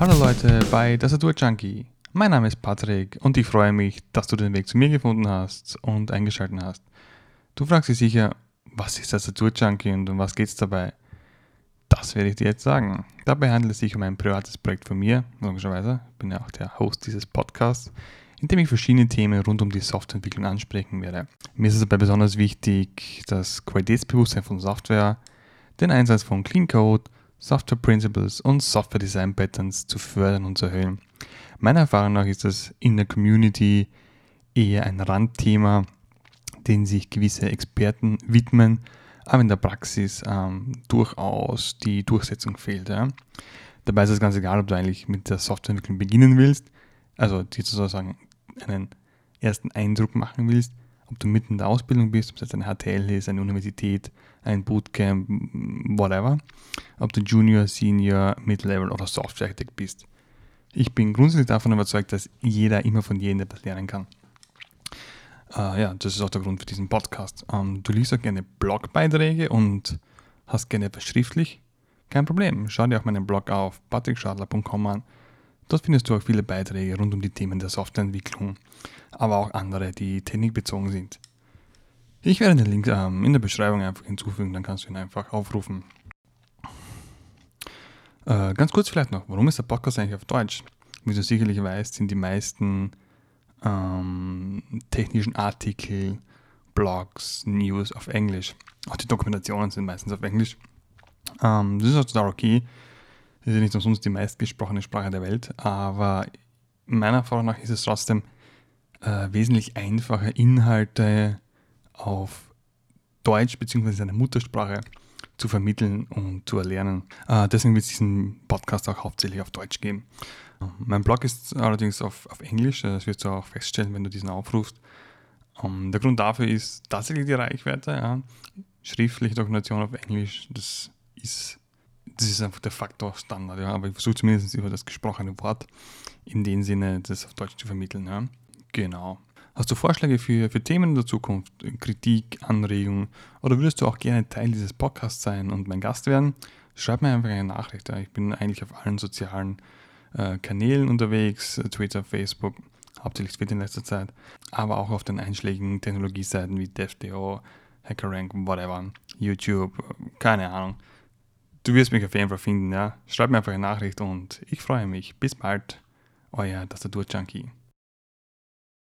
Hallo Leute bei Tastatur Junkie. Mein Name ist Patrick und ich freue mich, dass du den Weg zu mir gefunden hast und eingeschaltet hast. Du fragst dich sicher, was ist Tastatur Junkie und um was geht es dabei? Das werde ich dir jetzt sagen. Dabei handelt es sich um ein privates Projekt von mir, logischerweise. Ich bin ja auch der Host dieses Podcasts, in dem ich verschiedene Themen rund um die Softwareentwicklung ansprechen werde. Mir ist es dabei besonders wichtig, das Qualitätsbewusstsein von Software, den Einsatz von Clean Code Software Principles und Software Design Patterns zu fördern und zu erhöhen. Meiner Erfahrung nach ist das in der Community eher ein Randthema, den sich gewisse Experten widmen, aber in der Praxis ähm, durchaus die Durchsetzung fehlt. Ja. Dabei ist es ganz egal, ob du eigentlich mit der Softwareentwicklung beginnen willst, also dir sozusagen einen ersten Eindruck machen willst, ob du mitten in der Ausbildung bist, ob es jetzt eine HTL ist, eine Universität, ein Bootcamp, whatever, ob du Junior, Senior, Mid-Level oder Software Architect bist. Ich bin grundsätzlich davon überzeugt, dass jeder immer von jedem etwas lernen kann. Äh, ja, das ist auch der Grund für diesen Podcast. Ähm, du liest auch gerne Blogbeiträge und hast gerne etwas schriftlich? Kein Problem. Schau dir auch meinen Blog auf patrickschadler.com an. Dort findest du auch viele Beiträge rund um die Themen der Softwareentwicklung, aber auch andere, die technikbezogen sind. Ich werde den Link ähm, in der Beschreibung einfach hinzufügen, dann kannst du ihn einfach aufrufen. Äh, ganz kurz vielleicht noch, warum ist der Podcast eigentlich auf Deutsch? Wie du sicherlich weißt, sind die meisten ähm, technischen Artikel, Blogs, News auf Englisch. Auch die Dokumentationen sind meistens auf Englisch. Ähm, das ist auch total okay. Ist ja nicht umsonst die meistgesprochene Sprache der Welt, aber meiner Erfahrung nach ist es trotzdem äh, wesentlich einfacher, Inhalte auf Deutsch bzw. seiner Muttersprache zu vermitteln und zu erlernen. Äh, deswegen wird es diesen Podcast auch hauptsächlich auf Deutsch geben. Mein Blog ist allerdings auf, auf Englisch, das wirst du auch feststellen, wenn du diesen aufrufst. Um, ähm, der Grund dafür ist tatsächlich die Reichweite. Ja. Schriftliche Dokumentation auf Englisch, das ist, das ist einfach der Faktor Standard. Ja. Aber ich versuche zumindest über das gesprochene Wort in dem Sinne, das auf Deutsch zu vermitteln. Ja. Genau. Hast du Vorschläge für, für Themen in der Zukunft, Kritik, Anregungen oder würdest du auch gerne Teil dieses Podcasts sein und mein Gast werden? Schreib mir einfach eine Nachricht. Ich bin eigentlich auf allen sozialen äh, Kanälen unterwegs, Twitter, Facebook, hauptsächlich Twitter in letzter Zeit, aber auch auf den einschlägigen Technologieseiten wie DevDO, HackerRank, whatever, YouTube, keine Ahnung. Du wirst mich auf jeden Fall finden, ja. Schreib mir einfach eine Nachricht und ich freue mich. Bis bald, euer Tastatur-Junkie.